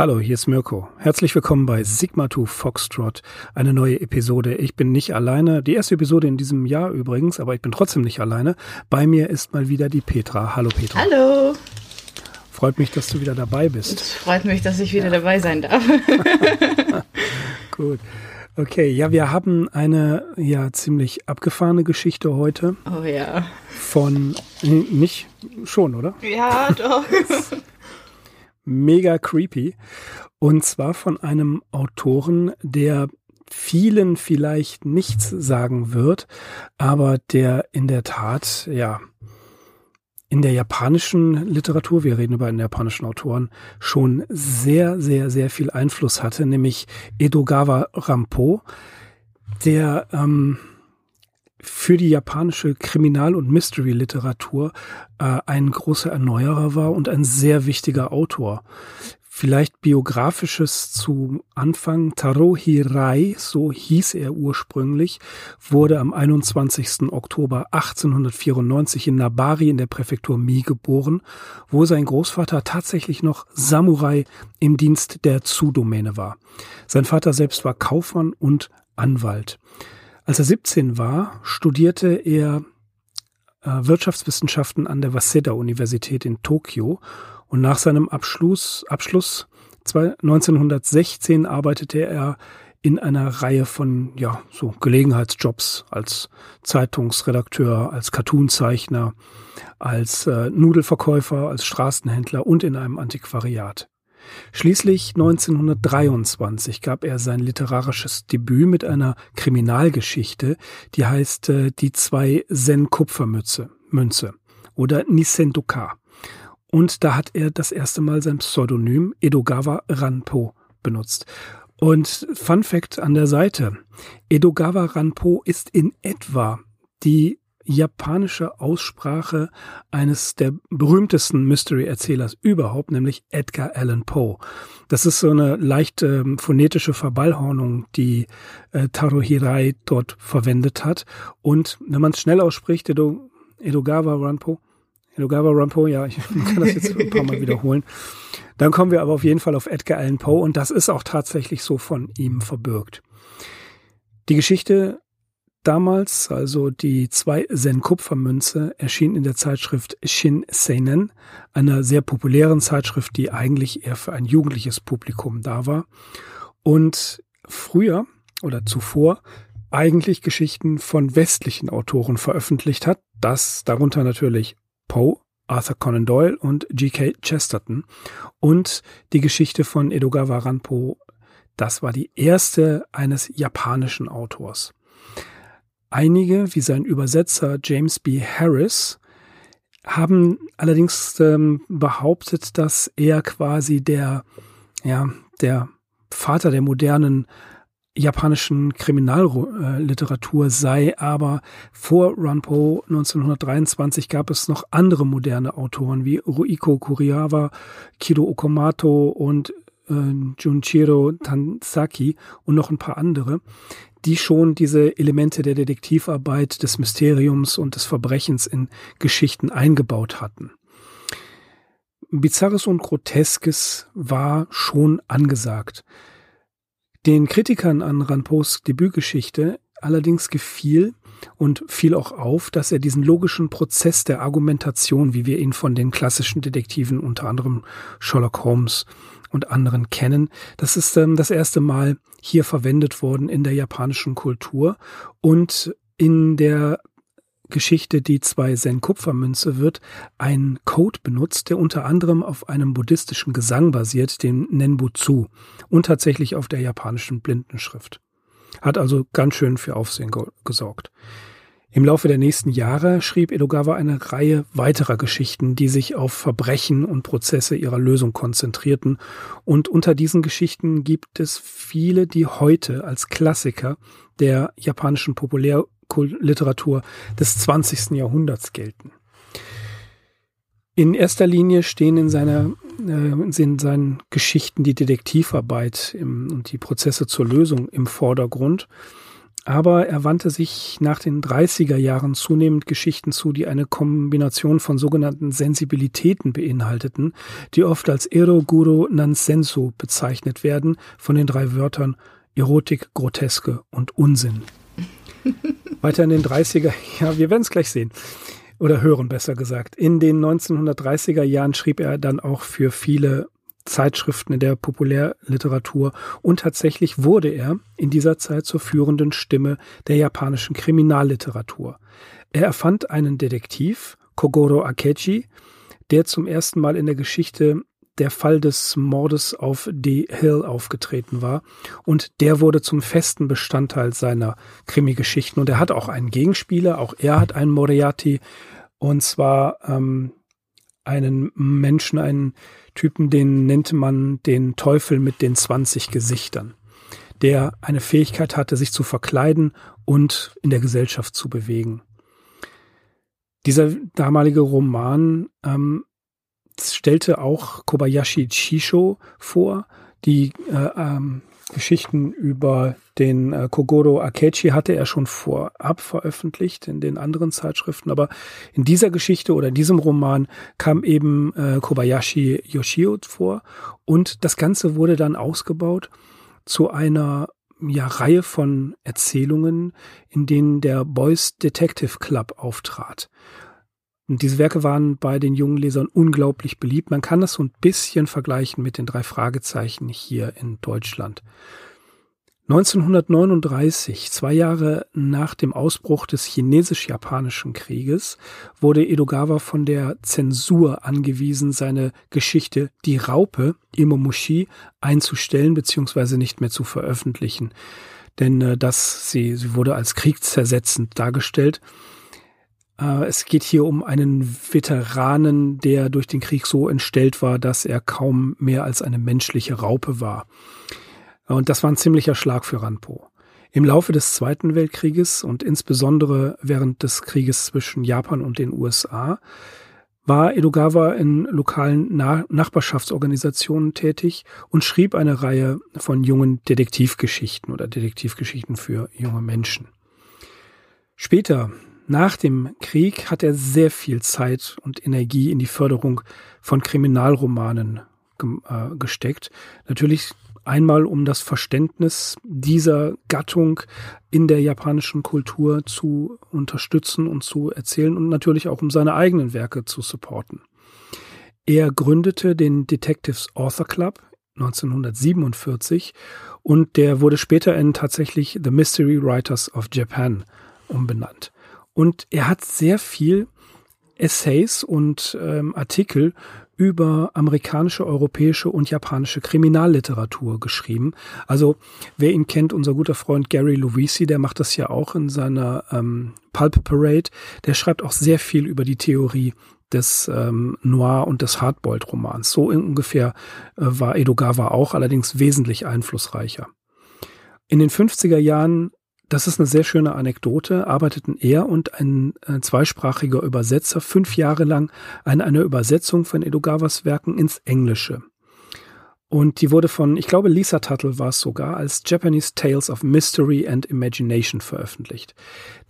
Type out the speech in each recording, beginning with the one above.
Hallo, hier ist Mirko. Herzlich willkommen bei Sigma 2 Foxtrot, eine neue Episode. Ich bin nicht alleine, die erste Episode in diesem Jahr übrigens, aber ich bin trotzdem nicht alleine. Bei mir ist mal wieder die Petra. Hallo Petra. Hallo. Freut mich, dass du wieder dabei bist. Es freut mich, dass ich wieder ja. dabei sein darf. Gut. Okay, ja, wir haben eine ja ziemlich abgefahrene Geschichte heute. Oh ja. Von nicht schon, oder? Ja, doch. mega creepy. Und zwar von einem Autoren, der vielen vielleicht nichts sagen wird, aber der in der Tat, ja, in der japanischen Literatur, wir reden über einen japanischen Autoren, schon sehr, sehr, sehr viel Einfluss hatte, nämlich Edogawa Rampo, der ähm, für die japanische Kriminal- und Mystery-Literatur äh, ein großer Erneuerer war und ein sehr wichtiger Autor. Vielleicht biografisches zu Anfang. Taro Hirai, so hieß er ursprünglich, wurde am 21. Oktober 1894 in Nabari in der Präfektur Mi geboren, wo sein Großvater tatsächlich noch Samurai im Dienst der Zu-Domäne war. Sein Vater selbst war Kaufmann und Anwalt. Als er 17 war, studierte er äh, Wirtschaftswissenschaften an der Waseda-Universität in Tokio und nach seinem Abschluss, Abschluss 1916 arbeitete er in einer Reihe von ja so Gelegenheitsjobs als Zeitungsredakteur, als Cartoonzeichner, als äh, Nudelverkäufer, als Straßenhändler und in einem Antiquariat. Schließlich 1923 gab er sein literarisches Debüt mit einer Kriminalgeschichte, die heißt äh, Die zwei Zen-Kupfermünze Münze oder Nisendoka. Und da hat er das erste Mal sein Pseudonym Edogawa Ranpo benutzt. Und Fun Fact an der Seite. Edogawa Ranpo ist in etwa die japanische Aussprache eines der berühmtesten Mystery-Erzählers überhaupt, nämlich Edgar Allan Poe. Das ist so eine leicht äh, phonetische Verballhornung, die äh, Taro Hirai dort verwendet hat. Und wenn man es schnell ausspricht, Edo, Edogawa Ranpo, Edogawa Ranpo, ja, ich kann das jetzt ein paar Mal wiederholen. Dann kommen wir aber auf jeden Fall auf Edgar Allan Poe und das ist auch tatsächlich so von ihm verbirgt. Die Geschichte Damals, also die zwei Zen-Kupfermünze, erschien in der Zeitschrift Shin Seinen, einer sehr populären Zeitschrift, die eigentlich eher für ein jugendliches Publikum da war. Und früher oder zuvor eigentlich Geschichten von westlichen Autoren veröffentlicht hat. Das darunter natürlich Poe, Arthur Conan Doyle und G.K. Chesterton. Und die Geschichte von Edogawa Ranpo, das war die erste eines japanischen Autors. Einige, wie sein Übersetzer James B. Harris, haben allerdings ähm, behauptet, dass er quasi der, ja, der Vater der modernen japanischen Kriminalliteratur sei, aber vor Ranpo 1923 gab es noch andere moderne Autoren wie Ruiko Kuriawa, Kido Okamoto und äh, Junchiro Tansaki und noch ein paar andere, die schon diese Elemente der Detektivarbeit, des Mysteriums und des Verbrechens in Geschichten eingebaut hatten. Bizarres und Groteskes war schon angesagt. Den Kritikern an Ranpos Debütgeschichte allerdings gefiel und fiel auch auf, dass er diesen logischen Prozess der Argumentation, wie wir ihn von den klassischen Detektiven, unter anderem Sherlock Holmes und anderen kennen. Das ist ähm, das erste Mal hier verwendet worden in der japanischen Kultur und in der Geschichte Die zwei Zen-Kupfermünze wird ein Code benutzt, der unter anderem auf einem buddhistischen Gesang basiert, dem Nenbutsu, und tatsächlich auf der japanischen Blindenschrift. Hat also ganz schön für Aufsehen gesorgt. Im Laufe der nächsten Jahre schrieb Edogawa eine Reihe weiterer Geschichten, die sich auf Verbrechen und Prozesse ihrer Lösung konzentrierten. Und unter diesen Geschichten gibt es viele, die heute als Klassiker der japanischen Populärliteratur des 20. Jahrhunderts gelten. In erster Linie stehen in, seiner, äh, in seinen Geschichten die Detektivarbeit im, und die Prozesse zur Lösung im Vordergrund. Aber er wandte sich nach den 30er Jahren zunehmend Geschichten zu, die eine Kombination von sogenannten Sensibilitäten beinhalteten, die oft als Ero Guru Nansensu bezeichnet werden, von den drei Wörtern Erotik, Groteske und Unsinn. Weiter in den 30er, ja, wir werden es gleich sehen. Oder hören, besser gesagt. In den 1930er Jahren schrieb er dann auch für viele Zeitschriften in der Populärliteratur und tatsächlich wurde er in dieser Zeit zur führenden Stimme der japanischen Kriminalliteratur. Er erfand einen Detektiv, Kogoro Akechi, der zum ersten Mal in der Geschichte der Fall des Mordes auf D. Hill aufgetreten war und der wurde zum festen Bestandteil seiner Krimi-Geschichten und er hat auch einen Gegenspieler, auch er hat einen Moriarty und zwar ähm, einen Menschen, einen Typen, den nannte man den Teufel mit den 20 Gesichtern, der eine Fähigkeit hatte, sich zu verkleiden und in der Gesellschaft zu bewegen. Dieser damalige Roman ähm, stellte auch Kobayashi Chisho vor, die äh, ähm, Geschichten über den äh, Kogoro Akechi hatte er schon vorab veröffentlicht in den anderen Zeitschriften, aber in dieser Geschichte oder in diesem Roman kam eben äh, Kobayashi Yoshio vor und das Ganze wurde dann ausgebaut zu einer ja, Reihe von Erzählungen, in denen der Boys Detective Club auftrat. Und diese Werke waren bei den jungen Lesern unglaublich beliebt. Man kann das so ein bisschen vergleichen mit den drei Fragezeichen hier in Deutschland. 1939, zwei Jahre nach dem Ausbruch des chinesisch-japanischen Krieges, wurde Edogawa von der Zensur angewiesen, seine Geschichte Die Raupe Imomushi einzustellen bzw. nicht mehr zu veröffentlichen. Denn äh, das, sie, sie wurde als kriegszersetzend dargestellt. Äh, es geht hier um einen Veteranen, der durch den Krieg so entstellt war, dass er kaum mehr als eine menschliche Raupe war. Und das war ein ziemlicher Schlag für Ranpo. Im Laufe des Zweiten Weltkrieges und insbesondere während des Krieges zwischen Japan und den USA war Edogawa in lokalen Na Nachbarschaftsorganisationen tätig und schrieb eine Reihe von jungen Detektivgeschichten oder Detektivgeschichten für junge Menschen. Später, nach dem Krieg, hat er sehr viel Zeit und Energie in die Förderung von Kriminalromanen äh, gesteckt. Natürlich Einmal um das Verständnis dieser Gattung in der japanischen Kultur zu unterstützen und zu erzählen und natürlich auch um seine eigenen Werke zu supporten. Er gründete den Detectives Author Club 1947 und der wurde später in tatsächlich The Mystery Writers of Japan umbenannt. Und er hat sehr viel Essays und ähm, Artikel über amerikanische, europäische und japanische Kriminalliteratur geschrieben. Also wer ihn kennt, unser guter Freund Gary Lovisi, der macht das ja auch in seiner ähm, Pulp Parade. Der schreibt auch sehr viel über die Theorie des ähm, Noir und des Hardboiled-Romans. So ungefähr äh, war Edogawa auch, allerdings wesentlich einflussreicher. In den 50er Jahren das ist eine sehr schöne Anekdote. Arbeiteten er und ein äh, zweisprachiger Übersetzer fünf Jahre lang an einer Übersetzung von Edogawas Werken ins Englische. Und die wurde von, ich glaube, Lisa Tuttle war es sogar, als Japanese Tales of Mystery and Imagination veröffentlicht.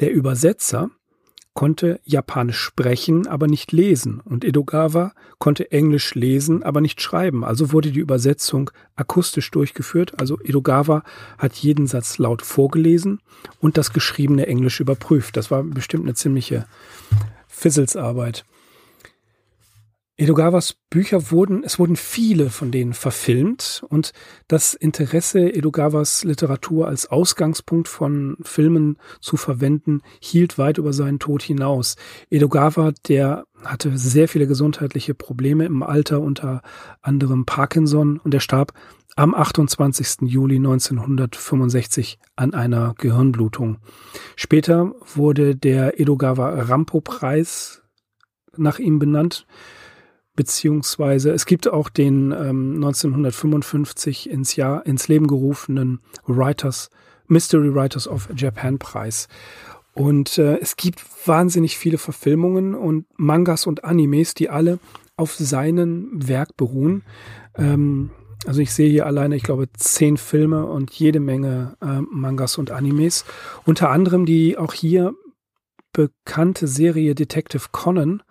Der Übersetzer konnte Japanisch sprechen, aber nicht lesen. Und Edogawa konnte Englisch lesen, aber nicht schreiben. Also wurde die Übersetzung akustisch durchgeführt. Also Edogawa hat jeden Satz laut vorgelesen und das geschriebene Englisch überprüft. Das war bestimmt eine ziemliche Fizzelsarbeit. Edogawas Bücher wurden, es wurden viele von denen verfilmt und das Interesse, Edogawas Literatur als Ausgangspunkt von Filmen zu verwenden, hielt weit über seinen Tod hinaus. Edogawa, der hatte sehr viele gesundheitliche Probleme im Alter, unter anderem Parkinson und er starb am 28. Juli 1965 an einer Gehirnblutung. Später wurde der Edogawa Rampo Preis nach ihm benannt beziehungsweise es gibt auch den ähm, 1955 ins Jahr ins Leben gerufenen Writers Mystery Writers of Japan Preis. Und äh, es gibt wahnsinnig viele Verfilmungen und Mangas und Animes, die alle auf seinem Werk beruhen. Ähm, Also ich sehe hier alleine, ich glaube, zehn Filme und jede Menge äh, Mangas und Animes. Unter anderem die auch hier bekannte Serie Detective Conan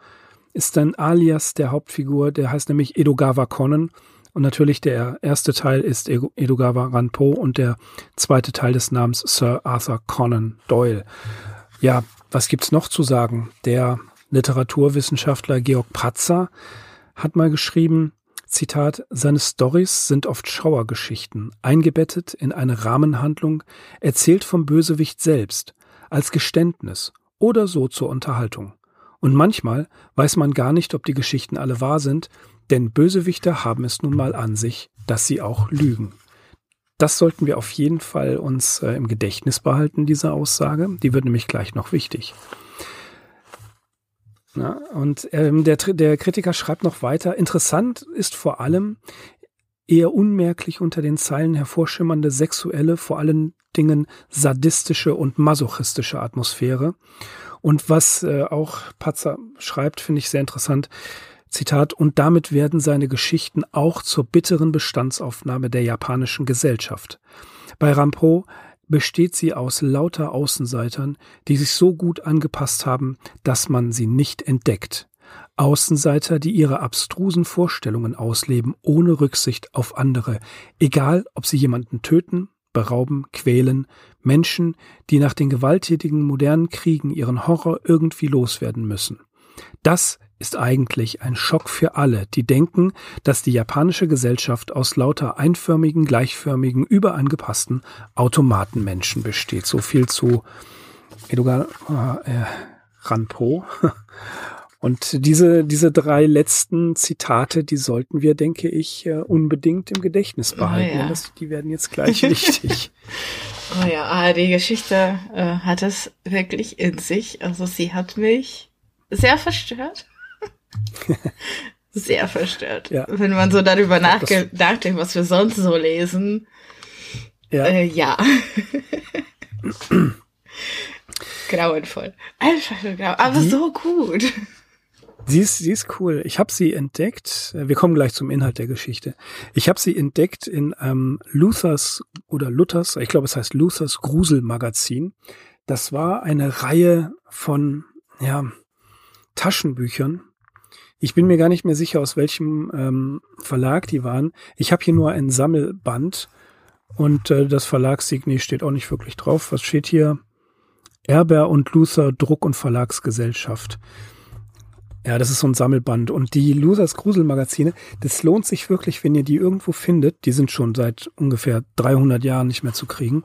ist ein Alias der Hauptfigur, der heißt nämlich Edogawa Conan. Und natürlich der erste Teil ist Edogawa Ranpo und der zweite Teil des Namens Sir Arthur Conan Doyle. Ja, was gibt's noch zu sagen? Der Literaturwissenschaftler Georg Pratzer hat mal geschrieben, Zitat, seine Stories sind oft Schauergeschichten, eingebettet in eine Rahmenhandlung, erzählt vom Bösewicht selbst, als Geständnis oder so zur Unterhaltung. Und manchmal weiß man gar nicht, ob die Geschichten alle wahr sind, denn Bösewichter haben es nun mal an sich, dass sie auch lügen. Das sollten wir auf jeden Fall uns äh, im Gedächtnis behalten, diese Aussage. Die wird nämlich gleich noch wichtig. Na, und ähm, der, der Kritiker schreibt noch weiter, interessant ist vor allem eher unmerklich unter den Zeilen hervorschimmernde sexuelle, vor allen Dingen sadistische und masochistische Atmosphäre. Und was äh, auch Patzer schreibt, finde ich sehr interessant. Zitat, und damit werden seine Geschichten auch zur bitteren Bestandsaufnahme der japanischen Gesellschaft. Bei Rampo besteht sie aus lauter Außenseitern, die sich so gut angepasst haben, dass man sie nicht entdeckt. Außenseiter, die ihre abstrusen Vorstellungen ausleben, ohne Rücksicht auf andere, egal ob sie jemanden töten, berauben, quälen, Menschen, die nach den gewalttätigen modernen Kriegen ihren Horror irgendwie loswerden müssen. Das ist eigentlich ein Schock für alle, die denken, dass die japanische Gesellschaft aus lauter einförmigen, gleichförmigen, überangepassten Automatenmenschen besteht. So viel zu Edogan äh, Ranpo. Und diese, diese drei letzten Zitate, die sollten wir, denke ich, äh, unbedingt im Gedächtnis oh behalten. Oh ja. das, die werden jetzt gleich wichtig. oh ja, ah, die Geschichte äh, hat es wirklich in sich. Also sie hat mich sehr verstört. sehr verstört. Ja. Wenn man so darüber nachdenkt, was wir sonst so lesen. Ja. Äh, ja. Grauenvoll. Einfach nur grau. Aber die, so gut. Sie ist, sie ist cool. Ich habe sie entdeckt. Wir kommen gleich zum Inhalt der Geschichte. Ich habe sie entdeckt in ähm, Luthers oder Luthers, ich glaube es heißt Luthers Gruselmagazin. Das war eine Reihe von ja, Taschenbüchern. Ich bin mir gar nicht mehr sicher, aus welchem ähm, Verlag die waren. Ich habe hier nur ein Sammelband und äh, das Verlagssignet steht auch nicht wirklich drauf. Was steht hier? Erber und Luther Druck- und Verlagsgesellschaft. Ja, das ist so ein Sammelband. Und die Losers Gruselmagazine, das lohnt sich wirklich, wenn ihr die irgendwo findet. Die sind schon seit ungefähr 300 Jahren nicht mehr zu kriegen.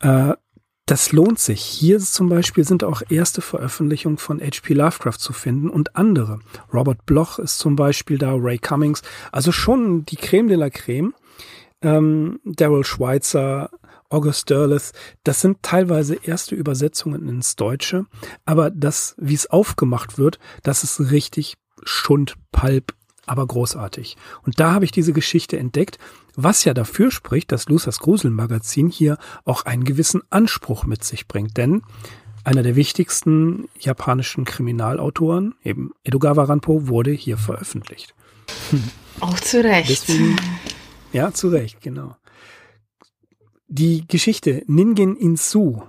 Äh, das lohnt sich. Hier zum Beispiel sind auch erste Veröffentlichungen von H.P. Lovecraft zu finden und andere. Robert Bloch ist zum Beispiel da, Ray Cummings. Also schon die Creme de la Creme. Ähm, Daryl Schweitzer, August Derleth, das sind teilweise erste Übersetzungen ins Deutsche, aber das, wie es aufgemacht wird, das ist richtig Schund, Palp, aber großartig. Und da habe ich diese Geschichte entdeckt, was ja dafür spricht, dass Luthers Gruselmagazin hier auch einen gewissen Anspruch mit sich bringt, denn einer der wichtigsten japanischen Kriminalautoren, eben Edogawa Ranpo, wurde hier veröffentlicht. Auch zu Recht. Deswegen, ja, zu Recht, genau. Die Geschichte Ningen Insu,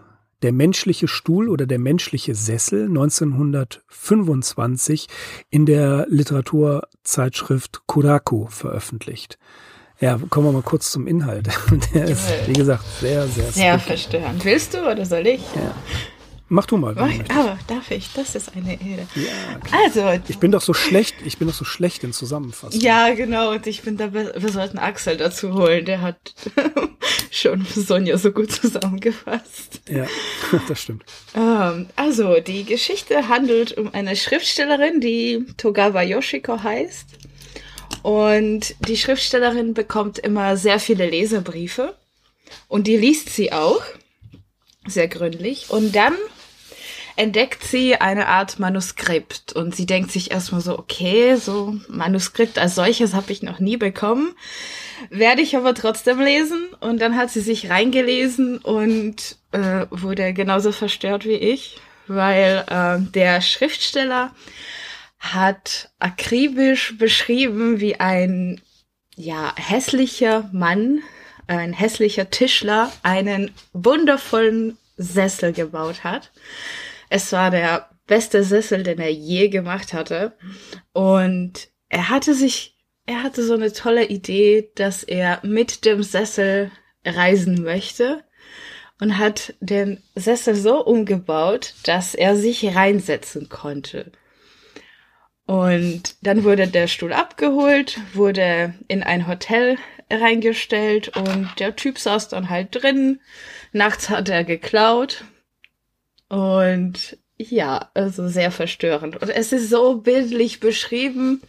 der menschliche Stuhl oder der menschliche Sessel 1925 in der Literaturzeitschrift Kuraku veröffentlicht. Ja, kommen wir mal kurz zum Inhalt. Der ist, wie gesagt, sehr, sehr Sehr verstörend. Willst du oder soll ich? Ja. Mach du mal. Mach, aber darf ich? Das ist eine Ehre. Ja, also. Ich bin doch so schlecht, ich bin doch so schlecht in Zusammenfassung. Ja, genau. Und ich bin da, wir sollten Axel dazu holen. Der hat schon Sonja so gut zusammengefasst. Ja, das stimmt. Ähm, also, die Geschichte handelt um eine Schriftstellerin, die Togawa Yoshiko heißt. Und die Schriftstellerin bekommt immer sehr viele Leserbriefe. Und die liest sie auch sehr gründlich. Und dann entdeckt sie eine Art Manuskript und sie denkt sich erstmal so, okay, so Manuskript als solches habe ich noch nie bekommen, werde ich aber trotzdem lesen und dann hat sie sich reingelesen und äh, wurde genauso verstört wie ich, weil äh, der Schriftsteller hat akribisch beschrieben, wie ein ja, hässlicher Mann, ein hässlicher Tischler, einen wundervollen Sessel gebaut hat. Es war der beste Sessel, den er je gemacht hatte. Und er hatte sich, er hatte so eine tolle Idee, dass er mit dem Sessel reisen möchte und hat den Sessel so umgebaut, dass er sich reinsetzen konnte. Und dann wurde der Stuhl abgeholt, wurde in ein Hotel reingestellt und der Typ saß dann halt drin. Nachts hat er geklaut. Und ja, also sehr verstörend. Und es ist so bildlich beschrieben,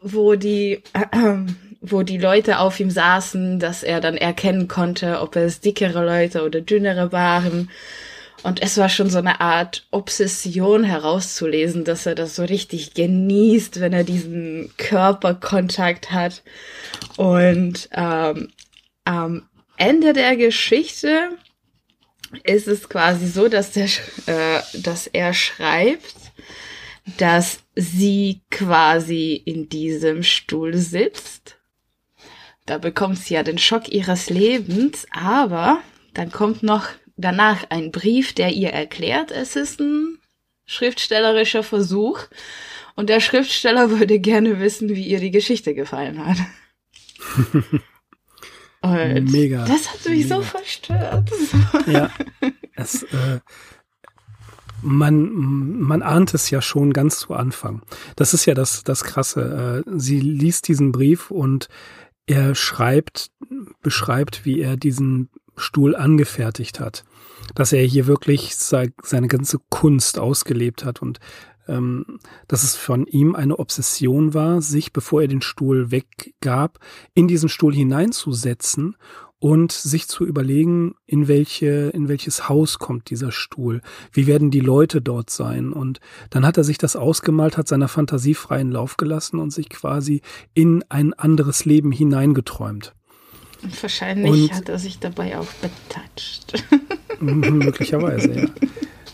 wo die, äh, wo die Leute auf ihm saßen, dass er dann erkennen konnte, ob es dickere Leute oder dünnere waren. Und es war schon so eine Art Obsession herauszulesen, dass er das so richtig genießt, wenn er diesen Körperkontakt hat. Und ähm, am Ende der Geschichte ist es quasi so, dass, der, äh, dass er schreibt, dass sie quasi in diesem Stuhl sitzt. Da bekommt sie ja den Schock ihres Lebens, aber dann kommt noch danach ein Brief, der ihr erklärt, es ist ein schriftstellerischer Versuch und der Schriftsteller würde gerne wissen, wie ihr die Geschichte gefallen hat. Und Mega. Das hat mich Mega. so verstört. Ja, es, äh, man, man ahnt es ja schon ganz zu Anfang. Das ist ja das, das Krasse. Äh, sie liest diesen Brief und er schreibt, beschreibt, wie er diesen Stuhl angefertigt hat. Dass er hier wirklich seine ganze Kunst ausgelebt hat und ähm, dass es von ihm eine Obsession war, sich, bevor er den Stuhl weggab, in diesen Stuhl hineinzusetzen und sich zu überlegen, in welche, in welches Haus kommt dieser Stuhl? Wie werden die Leute dort sein? Und dann hat er sich das ausgemalt, hat seiner Fantasie freien Lauf gelassen und sich quasi in ein anderes Leben hineingeträumt. Und wahrscheinlich und, hat er sich dabei auch betatscht. möglicherweise, ja.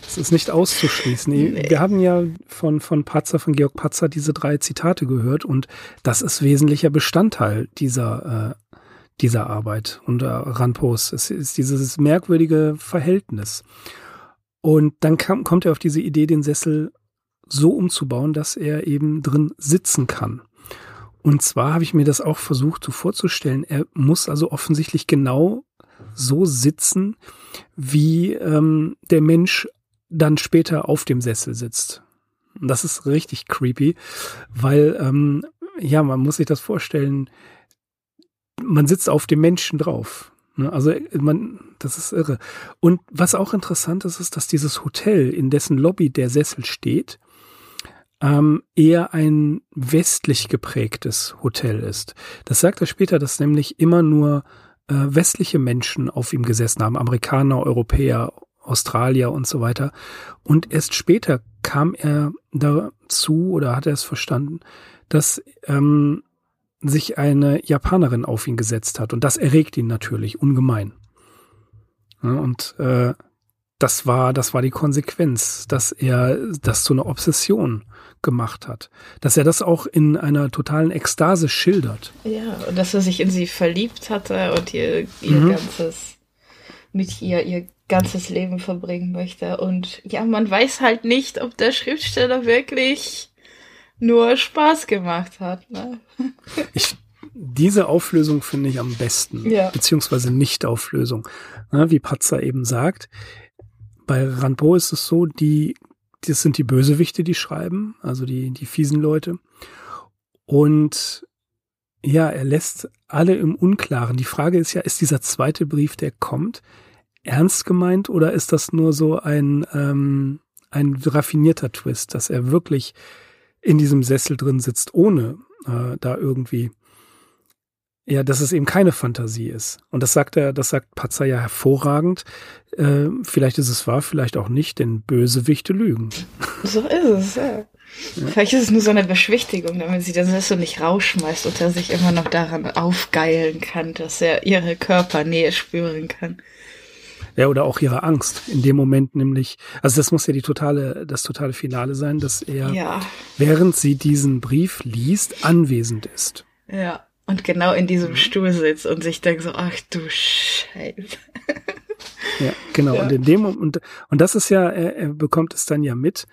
Das ist nicht auszuschließen. Nee. Wir haben ja von, von Patzer, von Georg Patzer diese drei Zitate gehört und das ist wesentlicher Bestandteil dieser, äh, dieser Arbeit unter Ranpos. Es ist dieses merkwürdige Verhältnis. Und dann kam, kommt er auf diese Idee, den Sessel so umzubauen, dass er eben drin sitzen kann. Und zwar habe ich mir das auch versucht so vorzustellen. Er muss also offensichtlich genau so sitzen, wie ähm, der Mensch dann später auf dem Sessel sitzt. Und das ist richtig creepy, weil, ähm, ja, man muss sich das vorstellen, man sitzt auf dem Menschen drauf. Ne? Also man, das ist irre. Und was auch interessant ist, ist, dass dieses Hotel, in dessen Lobby der Sessel steht, ähm, eher ein westlich geprägtes Hotel ist. Das sagt er später, dass nämlich immer nur äh, westliche Menschen auf ihm gesessen haben, Amerikaner, Europäer Australier und so weiter. Und erst später kam er dazu oder hat er es verstanden, dass ähm, sich eine Japanerin auf ihn gesetzt hat. Und das erregt ihn natürlich ungemein. Ja, und äh, das war, das war die Konsequenz, dass er das zu einer Obsession gemacht hat. Dass er das auch in einer totalen Ekstase schildert. Ja, und dass er sich in sie verliebt hatte und ihr, ihr mhm. ganzes, mit ihr ihr ganzes Leben verbringen möchte. Und ja, man weiß halt nicht, ob der Schriftsteller wirklich nur Spaß gemacht hat. Ne? Ich, diese Auflösung finde ich am besten, ja. beziehungsweise Nicht-Auflösung. Ne, wie Patzer eben sagt, bei Randpo ist es so, die, das sind die Bösewichte, die schreiben, also die, die fiesen Leute. Und ja, er lässt alle im Unklaren. Die Frage ist ja, ist dieser zweite Brief, der kommt, ernst gemeint oder ist das nur so ein, ähm, ein raffinierter Twist, dass er wirklich in diesem Sessel drin sitzt, ohne äh, da irgendwie, ja, dass es eben keine Fantasie ist. Und das sagt er, das sagt Patzer ja hervorragend. Äh, vielleicht ist es wahr, vielleicht auch nicht, denn Bösewichte lügen. So ist es, ja. Ja. Vielleicht ist es nur so eine Beschwichtigung, damit sie den Sessel nicht rausschmeißt und er sich immer noch daran aufgeilen kann, dass er ihre Körpernähe spüren kann. Ja, oder auch ihre Angst in dem Moment nämlich, also das muss ja die totale, das totale Finale sein, dass er, ja. während sie diesen Brief liest, anwesend ist. Ja. und genau in diesem mhm. Stuhl sitzt und sich denkt so, ach du Scheiße. Ja, genau. Ja. Und in dem und und das ist ja, er, er bekommt es dann ja mit.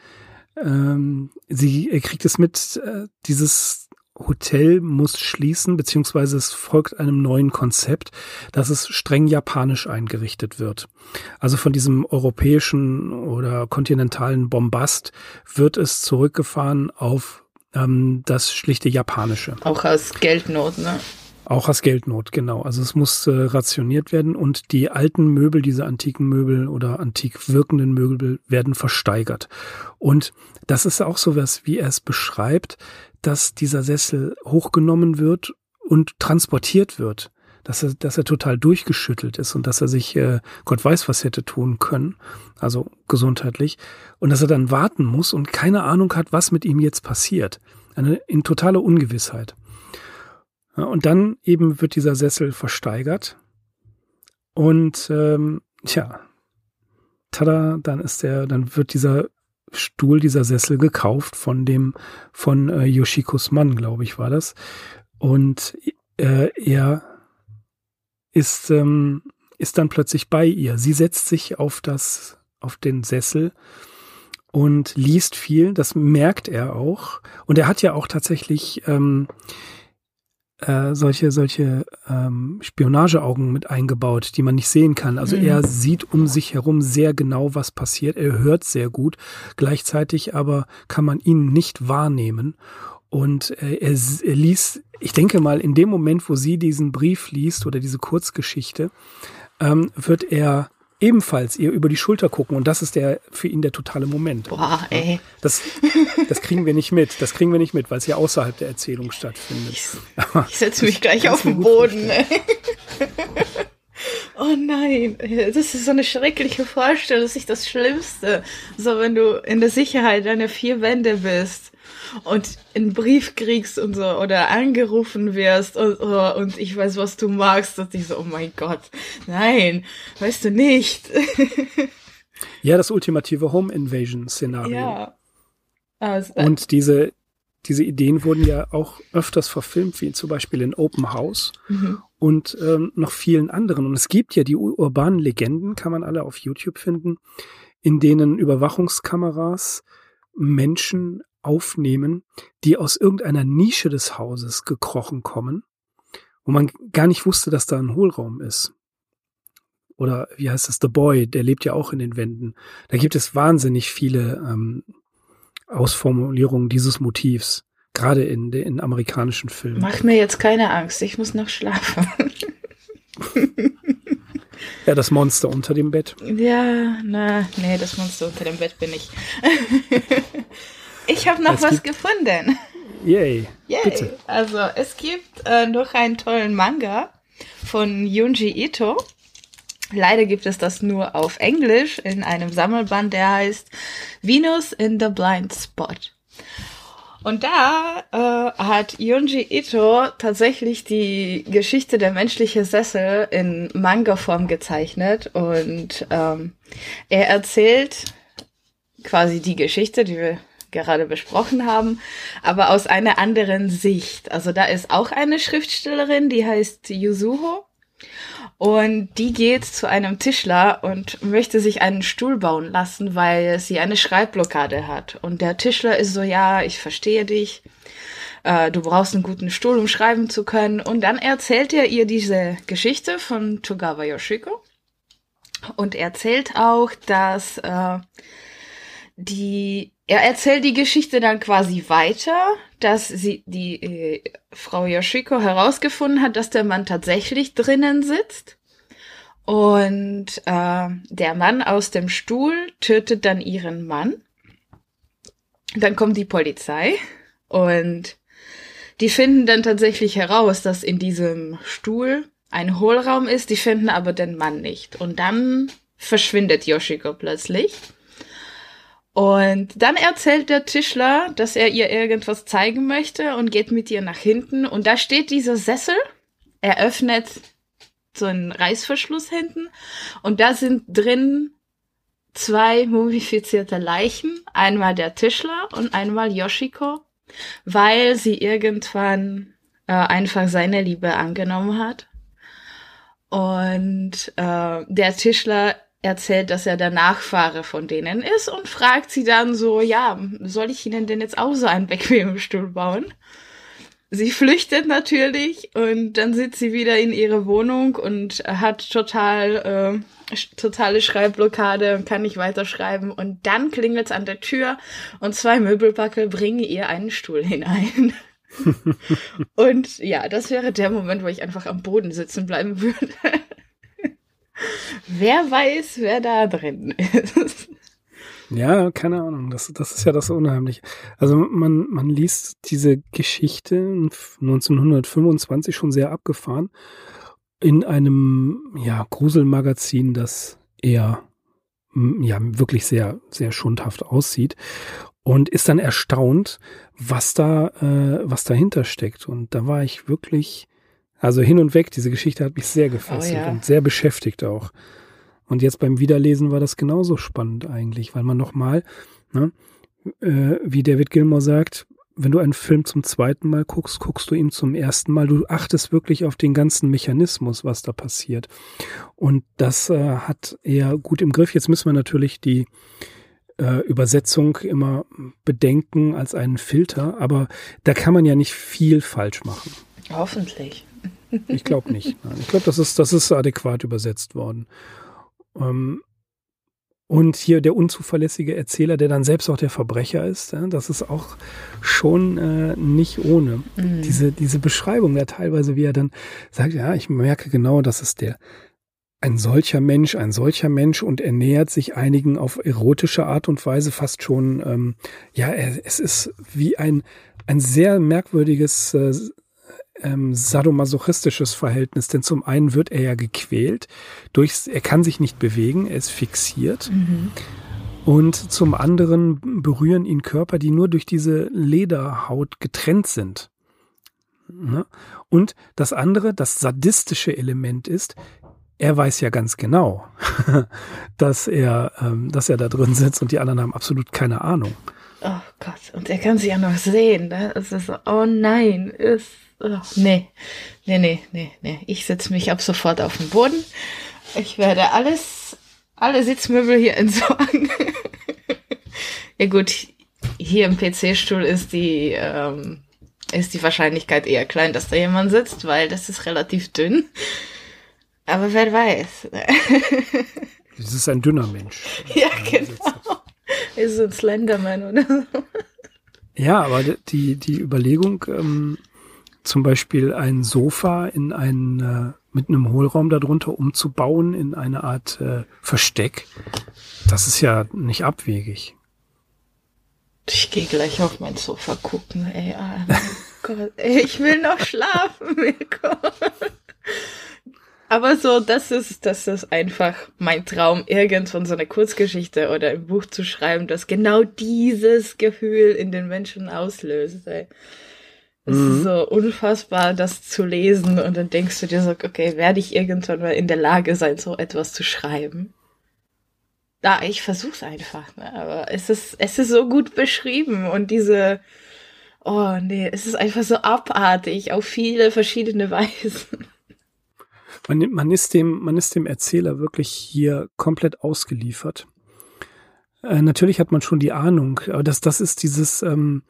Ähm, sie, er kriegt es mit, äh, dieses Hotel muss schließen, beziehungsweise es folgt einem neuen Konzept, dass es streng japanisch eingerichtet wird. Also von diesem europäischen oder kontinentalen Bombast wird es zurückgefahren auf ähm, das schlichte japanische. Auch aus Geldnot, ne? Auch aus Geldnot, genau. Also es muss äh, rationiert werden und die alten Möbel, diese antiken Möbel oder antik wirkenden Möbel werden versteigert. Und das ist auch so was, wie er es beschreibt, dass dieser Sessel hochgenommen wird und transportiert wird. Dass er, dass er total durchgeschüttelt ist und dass er sich, äh, Gott weiß, was hätte tun können, also gesundheitlich, und dass er dann warten muss und keine Ahnung hat, was mit ihm jetzt passiert. Eine in totale Ungewissheit. Ja, und dann eben wird dieser Sessel versteigert und ähm, tja, tada, dann ist der, dann wird dieser Stuhl, dieser Sessel gekauft von dem, von äh, Yoshikos Mann, glaube ich, war das. Und äh, er ist, ähm, ist dann plötzlich bei ihr. Sie setzt sich auf das, auf den Sessel und liest viel. Das merkt er auch. Und er hat ja auch tatsächlich ähm, äh, solche solche ähm, Spionageaugen mit eingebaut, die man nicht sehen kann. Also mhm. er sieht um sich herum sehr genau, was passiert. Er hört sehr gut. Gleichzeitig aber kann man ihn nicht wahrnehmen. Und äh, er, er liest, ich denke mal, in dem Moment, wo sie diesen Brief liest oder diese Kurzgeschichte, ähm, wird er ebenfalls ihr über die Schulter gucken und das ist der für ihn der totale Moment. Boah, ey. Das, das kriegen wir nicht mit. Das kriegen wir nicht mit, weil es ja außerhalb der Erzählung stattfindet. Ich, ich setze mich gleich auf den Boden. Oh nein, das ist so eine schreckliche Vorstellung, das ist das Schlimmste. So, wenn du in der Sicherheit deiner vier Wände bist und einen Brief kriegst und so oder angerufen wirst und, oh, und ich weiß, was du magst, und ich so, oh mein Gott, nein, weißt du nicht. ja, das ultimative Home Invasion Szenario. Ja. Also, und diese, diese Ideen wurden ja auch öfters verfilmt, wie zum Beispiel in Open House mhm. und ähm, noch vielen anderen. Und es gibt ja die urbanen Legenden, kann man alle auf YouTube finden, in denen Überwachungskameras Menschen aufnehmen, die aus irgendeiner Nische des Hauses gekrochen kommen, wo man gar nicht wusste, dass da ein Hohlraum ist. Oder wie heißt das, The Boy, der lebt ja auch in den Wänden. Da gibt es wahnsinnig viele ähm, Ausformulierungen dieses Motivs, gerade in, in amerikanischen Filmen. Mach mir jetzt keine Angst, ich muss noch schlafen. ja, das Monster unter dem Bett. Ja, na, nee, das Monster unter dem Bett bin ich. Ich habe noch es was gefunden. Yay. Yay. Bitte. Also, es gibt äh, noch einen tollen Manga von Junji Ito. Leider gibt es das nur auf Englisch in einem Sammelband, der heißt Venus in the Blind Spot. Und da äh, hat Junji Ito tatsächlich die Geschichte der menschliche Sessel in Manga-Form gezeichnet und ähm, er erzählt quasi die Geschichte, die wir gerade besprochen haben, aber aus einer anderen Sicht. Also da ist auch eine Schriftstellerin, die heißt Yuzuho. Und die geht zu einem Tischler und möchte sich einen Stuhl bauen lassen, weil sie eine Schreibblockade hat. Und der Tischler ist so, ja, ich verstehe dich. Äh, du brauchst einen guten Stuhl, um schreiben zu können. Und dann erzählt er ihr diese Geschichte von Togawa Yoshiko. Und erzählt auch, dass äh, die er erzählt die Geschichte dann quasi weiter, dass sie die äh, Frau Yoshiko herausgefunden hat, dass der Mann tatsächlich drinnen sitzt. Und äh, der Mann aus dem Stuhl tötet dann ihren Mann. Dann kommt die Polizei und die finden dann tatsächlich heraus, dass in diesem Stuhl ein Hohlraum ist. Die finden aber den Mann nicht. Und dann verschwindet Yoshiko plötzlich. Und dann erzählt der Tischler, dass er ihr irgendwas zeigen möchte und geht mit ihr nach hinten. Und da steht dieser Sessel. Er öffnet so einen Reißverschluss hinten. Und da sind drin zwei mumifizierte Leichen. Einmal der Tischler und einmal Yoshiko. Weil sie irgendwann, äh, einfach seine Liebe angenommen hat. Und äh, der Tischler erzählt, dass er der Nachfahre von denen ist und fragt sie dann so, ja, soll ich ihnen denn jetzt auch so einen bequemen Stuhl bauen? Sie flüchtet natürlich und dann sitzt sie wieder in ihre Wohnung und hat total äh, totale Schreibblockade und kann nicht weiterschreiben. Und dann klingelt es an der Tür und zwei Möbelbackel bringen ihr einen Stuhl hinein. und ja, das wäre der Moment, wo ich einfach am Boden sitzen bleiben würde. Wer weiß, wer da drin ist. Ja, keine Ahnung. Das, das ist ja das Unheimliche. Also man, man liest diese Geschichte 1925 schon sehr abgefahren in einem ja, Gruselmagazin, das eher ja wirklich sehr, sehr schundhaft aussieht und ist dann erstaunt, was da, äh, was dahinter steckt. Und da war ich wirklich, also hin und weg, diese Geschichte hat mich sehr gefesselt oh ja. und sehr beschäftigt auch. Und jetzt beim Wiederlesen war das genauso spannend eigentlich, weil man nochmal, ne, äh, wie David Gilmore sagt, wenn du einen Film zum zweiten Mal guckst, guckst du ihn zum ersten Mal. Du achtest wirklich auf den ganzen Mechanismus, was da passiert. Und das äh, hat er gut im Griff. Jetzt müssen wir natürlich die äh, Übersetzung immer bedenken als einen Filter, aber da kann man ja nicht viel falsch machen. Hoffentlich. Ich glaube nicht. Nein. Ich glaube, das ist, das ist adäquat übersetzt worden. Ähm, und hier der unzuverlässige Erzähler, der dann selbst auch der Verbrecher ist, das ist auch schon äh, nicht ohne. Mhm. Diese, diese Beschreibung, ja teilweise, wie er dann sagt, ja, ich merke genau, das ist der, ein solcher Mensch, ein solcher Mensch und er nähert sich einigen auf erotische Art und Weise fast schon, ähm, ja, es ist wie ein, ein sehr merkwürdiges äh, ähm, sadomasochistisches Verhältnis, denn zum einen wird er ja gequält, durch, er kann sich nicht bewegen, er ist fixiert. Mhm. Und zum anderen berühren ihn Körper, die nur durch diese Lederhaut getrennt sind. Ne? Und das andere, das sadistische Element ist, er weiß ja ganz genau, dass er, ähm, dass er da drin sitzt und die anderen haben absolut keine Ahnung. Oh Gott, und er kann sich ja noch sehen. Ne? Es ist so, oh nein, ist Nee, nee, nee, nee, nee. Ich setze mich ab sofort auf den Boden. Ich werde alles, alle Sitzmöbel hier entsorgen. ja gut, hier im PC-Stuhl ist die, ähm, ist die Wahrscheinlichkeit eher klein, dass da jemand sitzt, weil das ist relativ dünn. Aber wer weiß. das ist ein dünner Mensch. Ja, genau. Ist so ein Slenderman oder so. Ja, aber die, die Überlegung, ähm, zum Beispiel ein Sofa in einen, äh, mit einem Hohlraum darunter umzubauen in eine Art äh, Versteck, das ist ja nicht abwegig. Ich gehe gleich auf mein Sofa gucken, ey. Oh Gott, ey, ich will noch schlafen, Mirko. Aber so, das ist, das ist einfach mein Traum, irgendwann so eine Kurzgeschichte oder ein Buch zu schreiben, das genau dieses Gefühl in den Menschen auslöst. Ey. Es mhm. ist so unfassbar, das zu lesen und dann denkst du dir so, okay, werde ich irgendwann mal in der Lage sein, so etwas zu schreiben? Da, ich versuch's einfach, ne? aber es ist, es ist so gut beschrieben und diese, oh nee, es ist einfach so abartig auf viele verschiedene Weisen. Man, man, ist dem, man ist dem Erzähler wirklich hier komplett ausgeliefert. Äh, natürlich hat man schon die Ahnung, aber das, das ist dieses, ähm,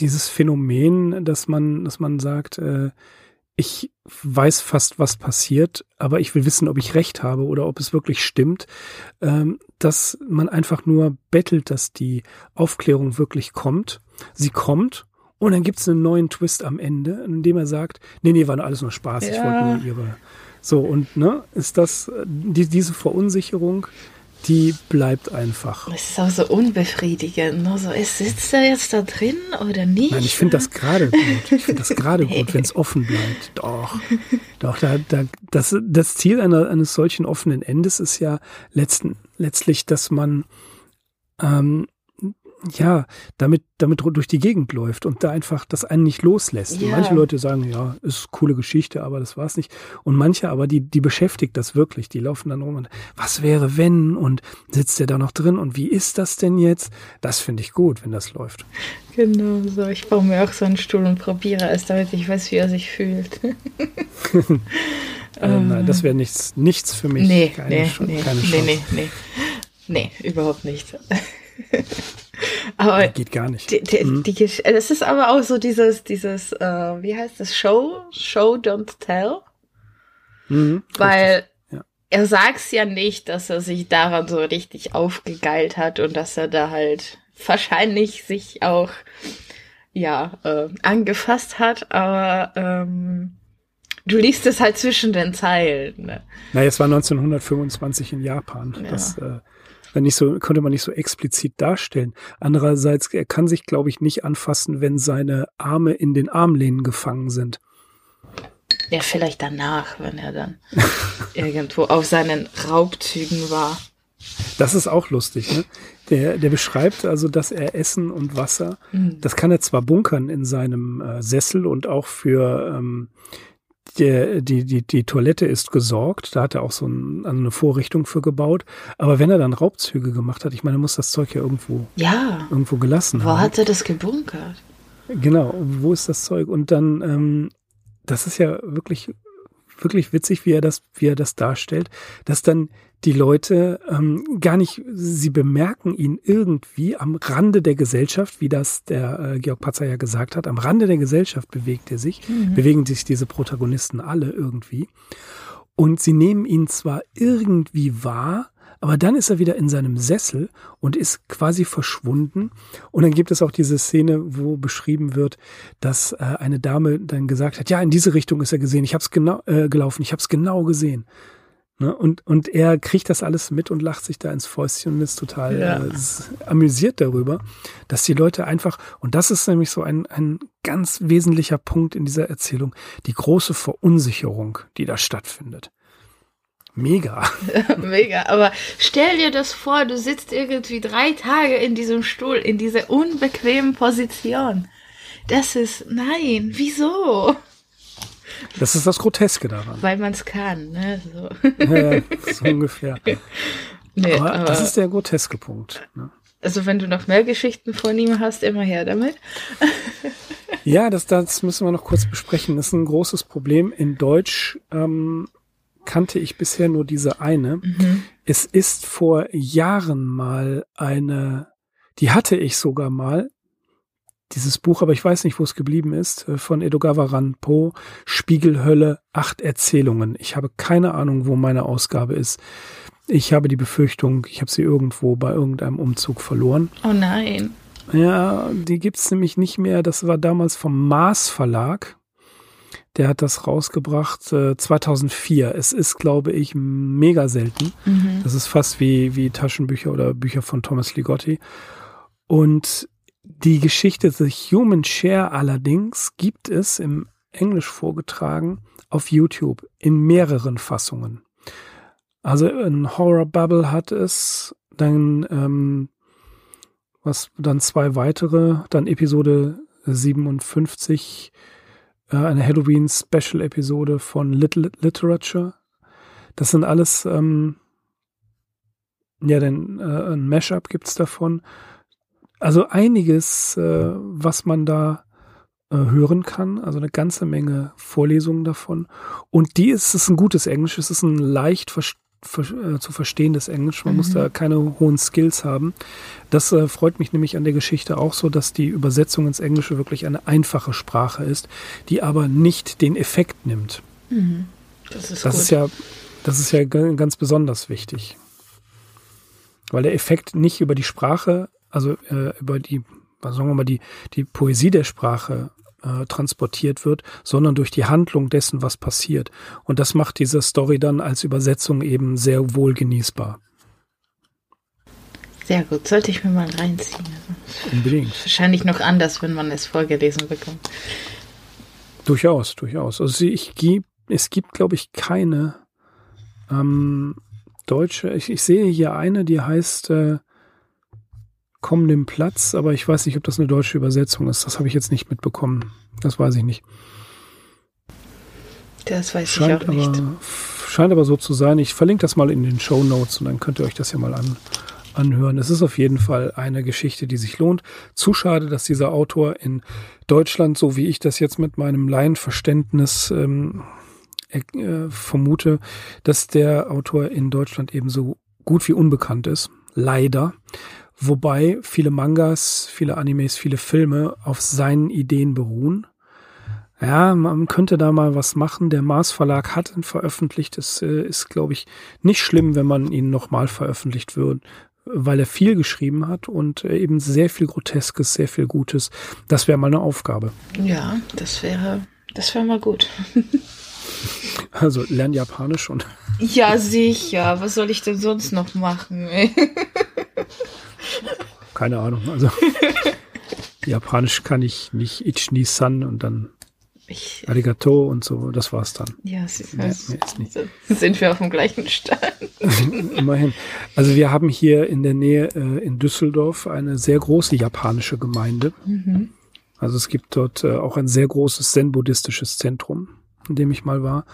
dieses Phänomen, dass man, dass man sagt, äh, ich weiß fast, was passiert, aber ich will wissen, ob ich recht habe oder ob es wirklich stimmt, ähm, dass man einfach nur bettelt, dass die Aufklärung wirklich kommt. Sie kommt und dann gibt es einen neuen Twist am Ende, in dem er sagt, nee, nee, war alles nur Spaß, ja. ich wollte nur ihre. So, und ne, ist das die, diese Verunsicherung, die bleibt einfach. Es ist auch so unbefriedigend. Also, sitzt er jetzt da drin oder nicht? Nein, ich finde das gerade gut. Ich finde das gerade gut, wenn es offen bleibt. Doch. Doch, da, da, das, das Ziel einer, eines solchen offenen Endes ist ja letzten, letztlich, dass man, ähm, ja, damit, damit durch die Gegend läuft und da einfach das einen nicht loslässt. Ja. Manche Leute sagen, ja, ist coole Geschichte, aber das war's nicht. Und manche aber, die, die beschäftigt das wirklich. Die laufen dann rum und was wäre wenn und sitzt der da noch drin und wie ist das denn jetzt? Das finde ich gut, wenn das läuft. Genau so. Ich baue mir auch so einen Stuhl und probiere es, damit ich weiß, wie er sich fühlt. äh, nein, das wäre nichts, nichts für mich. Nee, keine, nee, nee, keine nee, nee, nee. Nee, überhaupt nicht. aber geht gar nicht. Die, die, mhm. die, das ist aber auch so dieses, dieses, äh, wie heißt das? Show, Show, don't tell. Mhm, Weil ja. er sagt's ja nicht, dass er sich daran so richtig aufgegeilt hat und dass er da halt wahrscheinlich sich auch ja äh, angefasst hat, aber ähm, du liest es halt zwischen den Zeilen. Ne? Naja, es war 1925 in Japan. Ja. Das äh, nicht so, konnte man nicht so explizit darstellen. Andererseits, er kann sich, glaube ich, nicht anfassen, wenn seine Arme in den Armlehnen gefangen sind. Ja, vielleicht danach, wenn er dann irgendwo auf seinen Raubzügen war. Das ist auch lustig, ne? Der, der beschreibt also, dass er Essen und Wasser, mhm. das kann er zwar bunkern in seinem äh, Sessel und auch für ähm, die, die, die, die Toilette ist gesorgt, da hat er auch so ein, also eine Vorrichtung für gebaut. Aber wenn er dann Raubzüge gemacht hat, ich meine, er muss das Zeug ja irgendwo, ja. irgendwo gelassen wo haben. Wo hat er das gebunkert? Genau, wo ist das Zeug? Und dann, ähm, das ist ja wirklich, wirklich witzig, wie er das, wie er das darstellt, dass dann die Leute ähm, gar nicht, sie bemerken ihn irgendwie am Rande der Gesellschaft, wie das der äh, Georg Patzer ja gesagt hat, am Rande der Gesellschaft bewegt er sich, mhm. bewegen sich diese Protagonisten alle irgendwie. Und sie nehmen ihn zwar irgendwie wahr, aber dann ist er wieder in seinem Sessel und ist quasi verschwunden. Und dann gibt es auch diese Szene, wo beschrieben wird, dass äh, eine Dame dann gesagt hat, ja, in diese Richtung ist er gesehen. Ich habe es genau äh, gelaufen, ich habe es genau gesehen. Ne? Und, und er kriegt das alles mit und lacht sich da ins Fäustchen und ist total ja. äh, ist amüsiert darüber, dass die Leute einfach, und das ist nämlich so ein, ein ganz wesentlicher Punkt in dieser Erzählung, die große Verunsicherung, die da stattfindet. Mega. Mega. Aber stell dir das vor, du sitzt irgendwie drei Tage in diesem Stuhl, in dieser unbequemen Position. Das ist, nein, wieso? Das ist das Groteske daran. Weil man es kann, ne? So. Ja, so ungefähr. Nee, aber, aber, das ist der groteske Punkt. Ne? Also wenn du noch mehr Geschichten von ihm hast, immer her damit. ja, das, das müssen wir noch kurz besprechen. Das ist ein großes Problem. In Deutsch ähm, kannte ich bisher nur diese eine. Mhm. Es ist vor Jahren mal eine, die hatte ich sogar mal, dieses Buch, aber ich weiß nicht, wo es geblieben ist, äh, von Edogawa Ranpo, Spiegelhölle, acht Erzählungen. Ich habe keine Ahnung, wo meine Ausgabe ist. Ich habe die Befürchtung, ich habe sie irgendwo bei irgendeinem Umzug verloren. Oh nein. Ja, die gibt's nämlich nicht mehr. Das war damals vom Maas Verlag. Der hat das rausgebracht äh, 2004. Es ist, glaube ich, mega selten. Mhm. Das ist fast wie, wie Taschenbücher oder Bücher von Thomas Ligotti. Und die Geschichte The Human Share allerdings gibt es im Englisch vorgetragen auf YouTube in mehreren Fassungen. Also ein Horror Bubble hat es, dann ähm, was dann zwei weitere, dann Episode 57, äh, eine Halloween Special Episode von Little Literature. Das sind alles ähm, ja, denn äh, ein Mashup gibt's davon also einiges, äh, was man da äh, hören kann, also eine ganze Menge Vorlesungen davon. Und die ist, ist ein gutes Englisch, es ist ein leicht ver ver äh, zu verstehendes Englisch, man mhm. muss da keine hohen Skills haben. Das äh, freut mich nämlich an der Geschichte auch so, dass die Übersetzung ins Englische wirklich eine einfache Sprache ist, die aber nicht den Effekt nimmt. Mhm. Das, ist, das ist ja, das ist ja ganz besonders wichtig. Weil der Effekt nicht über die Sprache also äh, über die, sagen wir mal, die, die Poesie der Sprache äh, transportiert wird, sondern durch die Handlung dessen, was passiert. Und das macht diese Story dann als Übersetzung eben sehr wohl genießbar. Sehr gut, sollte ich mir mal reinziehen. Unbedingt. Wahrscheinlich noch anders, wenn man es vorgelesen bekommt. Durchaus, durchaus. Also ich gibt, es gibt, glaube ich, keine ähm, deutsche. Ich, ich, sehe hier eine, die heißt äh, Komm, nimm Platz, aber ich weiß nicht, ob das eine deutsche Übersetzung ist. Das habe ich jetzt nicht mitbekommen. Das weiß ich nicht. Das weiß scheint ich auch nicht. Aber, scheint aber so zu sein. Ich verlinke das mal in den Show Notes und dann könnt ihr euch das ja mal an, anhören. Es ist auf jeden Fall eine Geschichte, die sich lohnt. Zu schade, dass dieser Autor in Deutschland, so wie ich das jetzt mit meinem Laienverständnis ähm, äh, vermute, dass der Autor in Deutschland eben so gut wie unbekannt ist. Leider. Wobei viele Mangas, viele Animes, viele Filme auf seinen Ideen beruhen. Ja, man könnte da mal was machen. Der Mars Verlag hat ihn veröffentlicht. Es äh, ist, glaube ich, nicht schlimm, wenn man ihn nochmal veröffentlicht würde, weil er viel geschrieben hat und äh, eben sehr viel Groteskes, sehr viel Gutes. Das wäre mal eine Aufgabe. Ja, das wäre, das wäre mal gut. also lern Japanisch und. ja, sicher. Was soll ich denn sonst noch machen? Keine Ahnung. Also Japanisch kann ich nicht Ichni-san und dann ich, Arigato und so, das war's dann. Ja, sie, mehr, mehr ist nicht. sind wir auf dem gleichen Stand. Immerhin. Also wir haben hier in der Nähe äh, in Düsseldorf eine sehr große japanische Gemeinde. Mhm. Also es gibt dort äh, auch ein sehr großes zen-buddhistisches Zentrum, in dem ich mal war.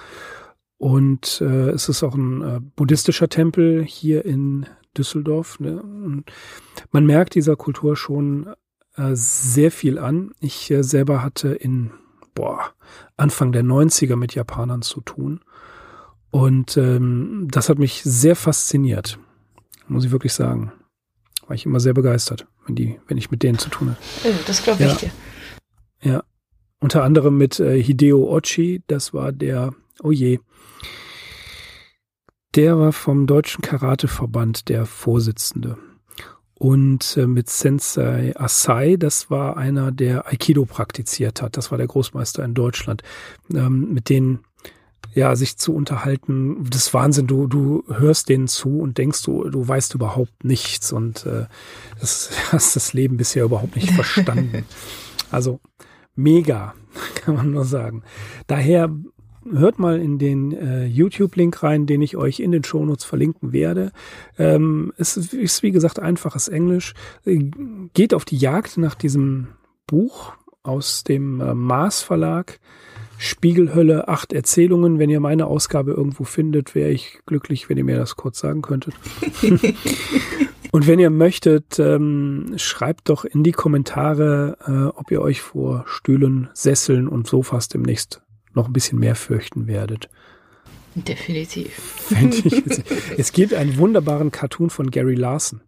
Und äh, es ist auch ein äh, buddhistischer Tempel hier in Düsseldorf. Ne? Und man merkt dieser Kultur schon äh, sehr viel an. Ich äh, selber hatte in boah, Anfang der 90er mit Japanern zu tun. Und ähm, das hat mich sehr fasziniert, muss ich wirklich sagen. War ich immer sehr begeistert, wenn, die, wenn ich mit denen zu tun hatte. Oh, das glaube ich dir. Ja, unter anderem mit äh, Hideo Ochi, das war der, oh je, der war vom Deutschen Karateverband der Vorsitzende. Und äh, mit Sensei Asai, das war einer, der Aikido praktiziert hat. Das war der Großmeister in Deutschland. Ähm, mit denen ja, sich zu unterhalten, das ist Wahnsinn. Du, du hörst denen zu und denkst, du, du weißt überhaupt nichts und äh, das, hast das Leben bisher überhaupt nicht verstanden. also mega, kann man nur sagen. Daher hört mal in den äh, YouTube-Link rein, den ich euch in den Shownotes verlinken werde. Ähm, es ist, wie gesagt, einfaches Englisch. Äh, geht auf die Jagd nach diesem Buch aus dem äh, Mars Verlag. Spiegelhölle, acht Erzählungen. Wenn ihr meine Ausgabe irgendwo findet, wäre ich glücklich, wenn ihr mir das kurz sagen könntet. Und wenn ihr möchtet, ähm, schreibt doch in die Kommentare, äh, ob ihr euch vor Stühlen, Sesseln und Sofas demnächst noch ein bisschen mehr fürchten werdet. Definitiv. es gibt einen wunderbaren Cartoon von Gary Larson.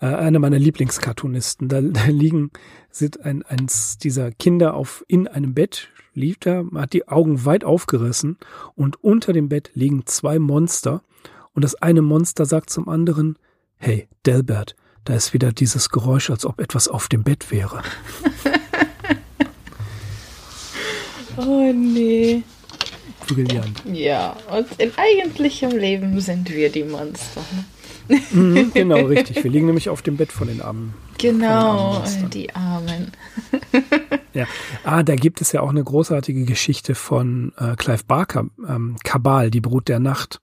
Äh, einer meiner Lieblingscartoonisten. Da, da liegen, sind ein, eins dieser Kinder auf, in einem Bett, liegt da, hat die Augen weit aufgerissen und unter dem Bett liegen zwei Monster und das eine Monster sagt zum anderen, hey, Delbert, da ist wieder dieses Geräusch, als ob etwas auf dem Bett wäre. Oh nee. Brillant. Ja, und in eigentlichem Leben sind wir die Monster. Mhm, genau, richtig. Wir liegen nämlich auf dem Bett von den Armen. Genau, den die Armen. ja. Ah, da gibt es ja auch eine großartige Geschichte von äh, Clive Barker, ähm, Kabal, die Brut der Nacht.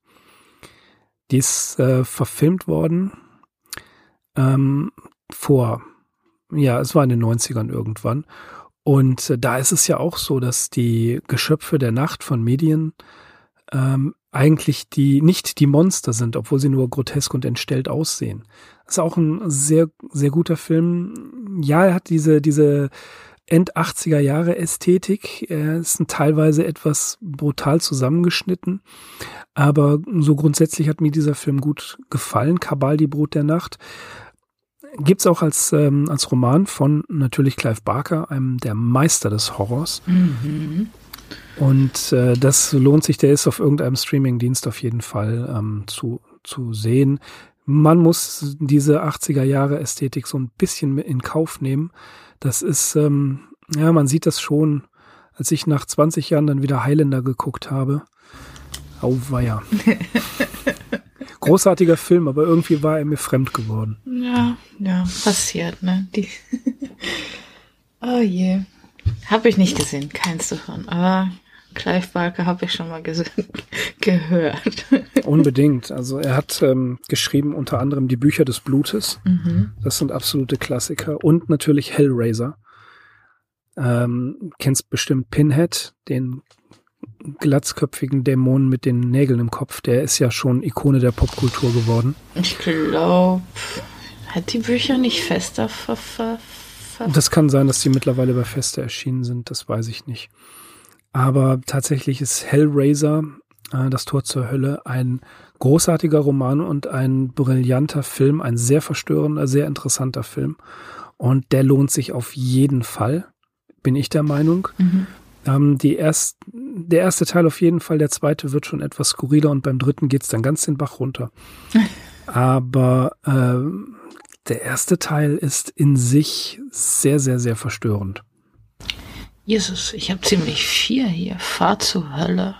Die ist äh, verfilmt worden ähm, vor, ja, es war in den 90ern irgendwann. Und da ist es ja auch so, dass die Geschöpfe der Nacht von Medien ähm, eigentlich die nicht die Monster sind, obwohl sie nur grotesk und entstellt aussehen. Das ist auch ein sehr sehr guter Film. Ja, er hat diese diese End 80er Jahre Ästhetik. Er ist teilweise etwas brutal zusammengeschnitten, aber so grundsätzlich hat mir dieser Film gut gefallen. Kabal, die Brut der Nacht Gibt es auch als, ähm, als Roman von natürlich Clive Barker, einem der Meister des Horrors. Mhm. Und äh, das lohnt sich, der ist auf irgendeinem Streamingdienst auf jeden Fall ähm, zu, zu sehen. Man muss diese 80er Jahre Ästhetik so ein bisschen in Kauf nehmen. Das ist, ähm, ja, man sieht das schon, als ich nach 20 Jahren dann wieder Highlander geguckt habe. Auweia. Großartiger Film, aber irgendwie war er mir fremd geworden. Ja, ja, passiert, ne? Die oh je. Habe ich nicht gesehen, keins davon. Aber Clive Barker habe ich schon mal gehört. Unbedingt. Also er hat ähm, geschrieben unter anderem die Bücher des Blutes. Mhm. Das sind absolute Klassiker. Und natürlich Hellraiser. Ähm, kennst bestimmt Pinhead, den glatzköpfigen Dämon mit den Nägeln im Kopf. Der ist ja schon Ikone der Popkultur geworden. Ich glaube, hat die Bücher nicht fester ver, ver, ver Das kann sein, dass die mittlerweile bei Feste erschienen sind. Das weiß ich nicht. Aber tatsächlich ist Hellraiser, äh, das Tor zur Hölle, ein großartiger Roman und ein brillanter Film, ein sehr verstörender, sehr interessanter Film. Und der lohnt sich auf jeden Fall, bin ich der Meinung. Mhm. Ähm, die erst, der erste Teil auf jeden Fall, der zweite wird schon etwas skurriler und beim dritten geht's dann ganz den Bach runter. Aber äh, der erste Teil ist in sich sehr, sehr, sehr verstörend. Jesus, ich habe ziemlich viel hier. Fahr zur Hölle.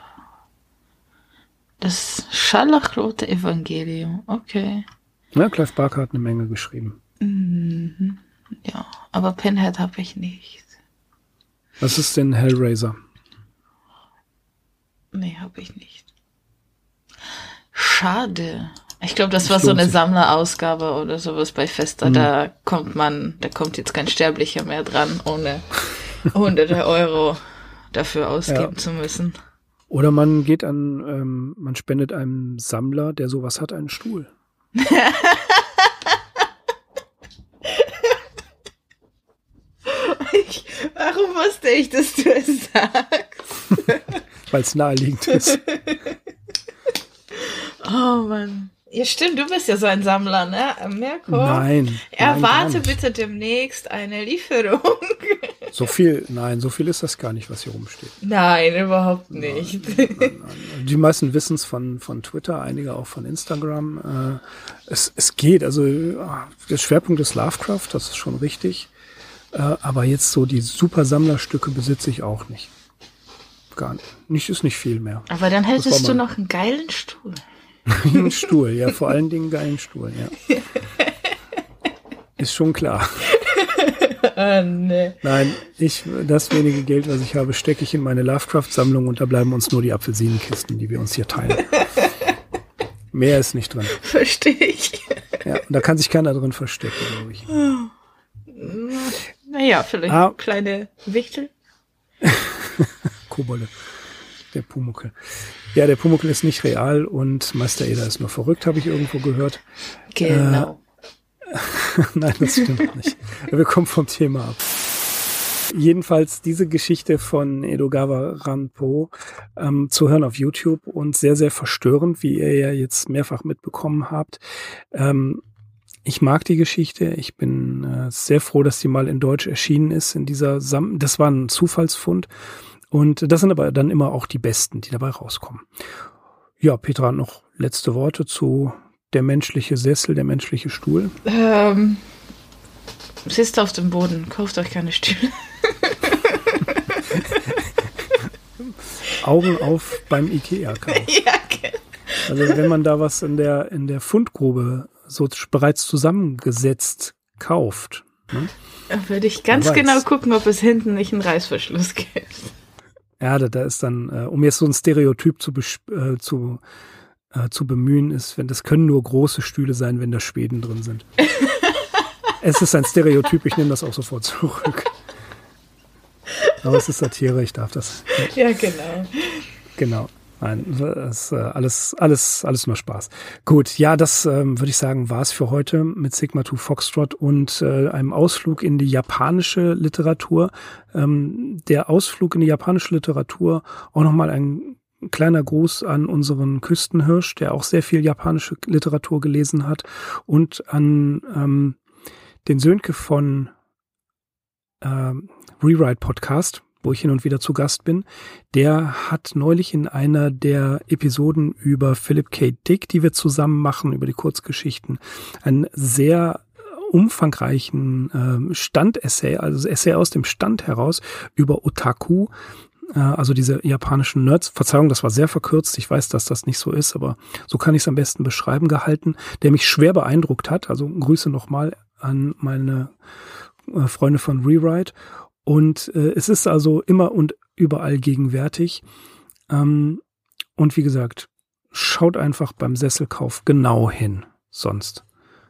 Das scharlachrote Evangelium. Okay. Ja, Clive Barker hat eine Menge geschrieben. Mhm. Ja, aber Pinhead habe ich nicht. Was ist denn Hellraiser? Nee, habe ich nicht. Schade. Ich glaube, das war so eine Sammlerausgabe oder sowas bei Fester. Mhm. Da kommt man, da kommt jetzt kein Sterblicher mehr dran, ohne hunderte Euro dafür ausgeben ja. zu müssen. Oder man geht an, ähm, man spendet einem Sammler, der sowas hat, einen Stuhl. ich, warum wusste ich, dass du es sagst? Weil es naheliegend ist. oh Mann. Ja, stimmt, du bist ja so ein Sammler, ne? Mirko? Nein. Erwarte nein, bitte demnächst eine Lieferung. So viel, nein, so viel ist das gar nicht, was hier rumsteht. Nein, überhaupt nicht. Nein, nein, Die meisten wissen es von, von Twitter, einige auch von Instagram. Äh, es, es geht, also der Schwerpunkt ist Lovecraft, das ist schon richtig. Äh, aber jetzt so die super Sammlerstücke besitze ich auch nicht. Gar nicht. Nicht ist nicht viel mehr. Aber dann hättest du noch einen geilen Stuhl. Ein Stuhl, ja, vor allen Dingen geilen Stuhl, ja. Ist schon klar. oh, nee. Nein, ich, das wenige Geld, was ich habe, stecke ich in meine Lovecraft-Sammlung und da bleiben uns nur die Apfelsinenkisten, die wir uns hier teilen. Mehr ist nicht drin. Verstehe ich. Ja, und da kann sich keiner drin verstecken, glaube ich. Naja, vielleicht ah. kleine Wichtel. Kobolde. Der Pumuckel. Ja, der Pumuckel ist nicht real und Meister Eder ist nur verrückt, habe ich irgendwo gehört. Genau. Äh, Nein, das stimmt nicht. Wir kommen vom Thema ab. Jedenfalls diese Geschichte von Edogawa Ranpo ähm, zu hören auf YouTube und sehr, sehr verstörend, wie ihr ja jetzt mehrfach mitbekommen habt. Ähm, ich mag die Geschichte. Ich bin äh, sehr froh, dass die mal in Deutsch erschienen ist. In dieser Sam das war ein Zufallsfund. Und das sind aber dann immer auch die besten, die dabei rauskommen. Ja, Petra, noch letzte Worte zu der menschliche Sessel, der menschliche Stuhl. Ähm, sitzt auf dem Boden, kauft euch keine Stühle. Augen auf beim Ikea-Kauf. Ja, okay. Also wenn man da was in der, in der Fundgrube so bereits zusammengesetzt kauft. Ne? Da würde ich ganz genau gucken, ob es hinten nicht einen Reißverschluss gibt. Ja, da, da ist dann, äh, um jetzt so ein Stereotyp zu, äh, zu, äh, zu bemühen, ist, wenn das können nur große Stühle sein, wenn da Schweden drin sind. es ist ein Stereotyp, ich nehme das auch sofort zurück. Aber es ist Satire, ich darf das. Ja, genau. Genau. Nein, das ist äh, alles, alles, alles nur Spaß. Gut, ja, das ähm, würde ich sagen, war es für heute mit Sigma 2 Foxtrot und äh, einem Ausflug in die japanische Literatur. Ähm, der Ausflug in die japanische Literatur, auch nochmal ein kleiner Gruß an unseren Küstenhirsch, der auch sehr viel japanische Literatur gelesen hat und an ähm, den Sönke von äh, Rewrite Podcast, wo ich hin und wieder zu Gast bin, der hat neulich in einer der Episoden über Philip K. Dick, die wir zusammen machen, über die Kurzgeschichten, einen sehr umfangreichen äh, Standessay, also Essay aus dem Stand heraus über Otaku, äh, also diese japanischen Nerds. Verzeihung, das war sehr verkürzt. Ich weiß, dass das nicht so ist, aber so kann ich es am besten beschreiben gehalten, der mich schwer beeindruckt hat. Also Grüße nochmal an meine äh, Freunde von Rewrite. Und äh, es ist also immer und überall gegenwärtig. Ähm, und wie gesagt, schaut einfach beim Sesselkauf genau hin. Sonst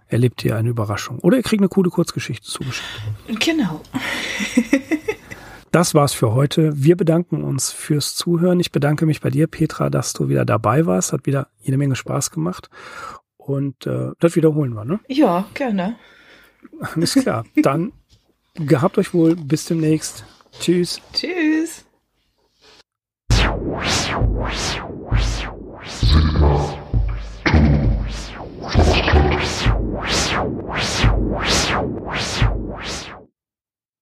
erlebt ihr eine Überraschung. Oder ihr kriegt eine coole Kurzgeschichte zugeschickt. Genau. Das war's für heute. Wir bedanken uns fürs Zuhören. Ich bedanke mich bei dir, Petra, dass du wieder dabei warst. Hat wieder jede Menge Spaß gemacht. Und äh, das wiederholen wir, ne? Ja, gerne. Alles klar. Dann Gehabt euch wohl. Bis demnächst. Tschüss. Tschüss.